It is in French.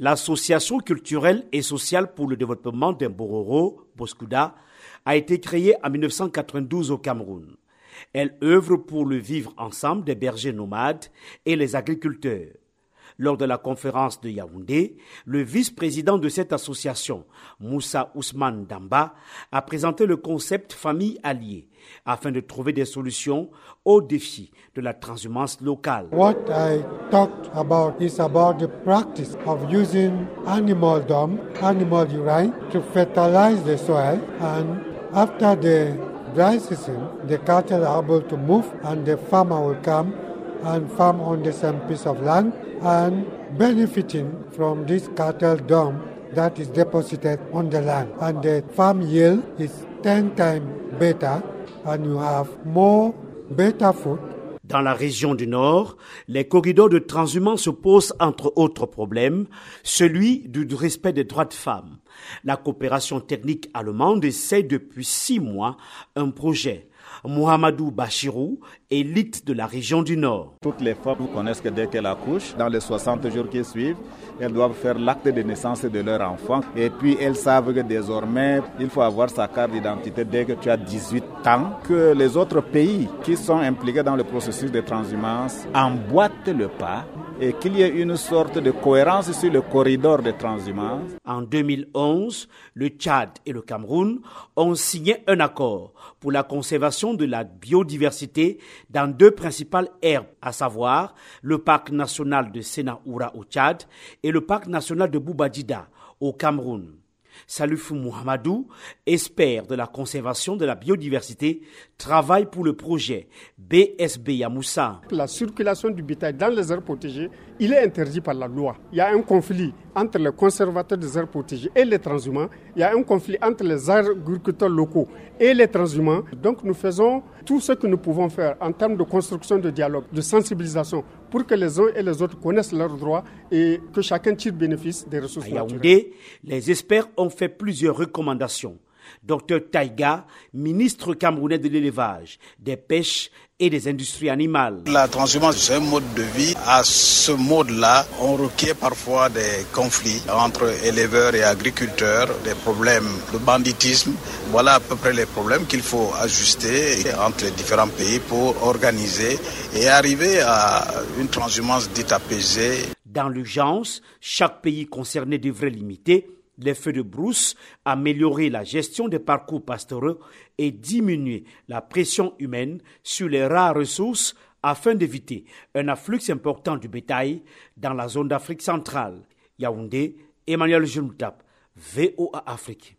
L'association culturelle et sociale pour le développement d'Embororo, Boskuda, a été créée en 1992 au Cameroun. Elle œuvre pour le vivre ensemble des bergers nomades et les agriculteurs. Lors de la conférence de Yaoundé, le vice-président de cette association, Moussa Ousmane Damba, a présenté le concept famille alliée afin de trouver des solutions aux défis de la transhumance locale. What I talked about is about the practice of using animal dung, animal urine to fertilize the soil and after the dry season, the cattle are able to move and the farmer will come and farm on the same piece of land and benefiting from this cattle dung that is deposited on the land. And the farm yield is 10 times better and you have more better food Dans la région du Nord, les corridors de transhumance se posent entre autres problèmes, celui du respect des droits de femmes. La coopération technique allemande essaie depuis six mois un projet Mohamedou Bachirou, élite de la région du Nord. Toutes les femmes connaissent que dès qu'elles accouchent, dans les 60 jours qui suivent, elles doivent faire l'acte de naissance de leur enfant. Et puis elles savent que désormais, il faut avoir sa carte d'identité dès que tu as 18 ans. Que les autres pays qui sont impliqués dans le processus de transhumance emboîtent le pas et qu'il y ait une sorte de cohérence sur le corridor de transhumance. En 2011, le Tchad et le Cameroun ont signé un accord pour la conservation de la biodiversité dans deux principales aires, à savoir le parc national de Senaoura au Tchad et le parc national de Boubadida au Cameroun. Salifou Mohamedou, expert de la conservation de la biodiversité, travaille pour le projet BSB Yamoussa. La circulation du bétail dans les aires protégées, il est interdit par la loi. Il y a un conflit entre les conservateurs des aires protégées et les transhumants. Il y a un conflit entre les agriculteurs locaux et les transhumants. Donc nous faisons tout ce que nous pouvons faire en termes de construction de dialogue, de sensibilisation, pour que les uns et les autres connaissent leurs droits et que chacun tire bénéfice des ressources à Yaoundé, les experts ont fait plusieurs recommandations. Docteur Taïga, ministre camerounais de l'élevage, des pêches et des industries animales. La transhumance, c'est un mode de vie. À ce mode-là, on requiert parfois des conflits entre éleveurs et agriculteurs, des problèmes de banditisme. Voilà à peu près les problèmes qu'il faut ajuster entre les différents pays pour organiser et arriver à une transhumance dite apaisée. Dans l'urgence, chaque pays concerné devrait limiter les feux de brousse, améliorer la gestion des parcours pastoraux et diminuer la pression humaine sur les rares ressources afin d'éviter un afflux important du bétail dans la zone d'Afrique centrale. Yaoundé, Emmanuel Juntap, VOA Afrique.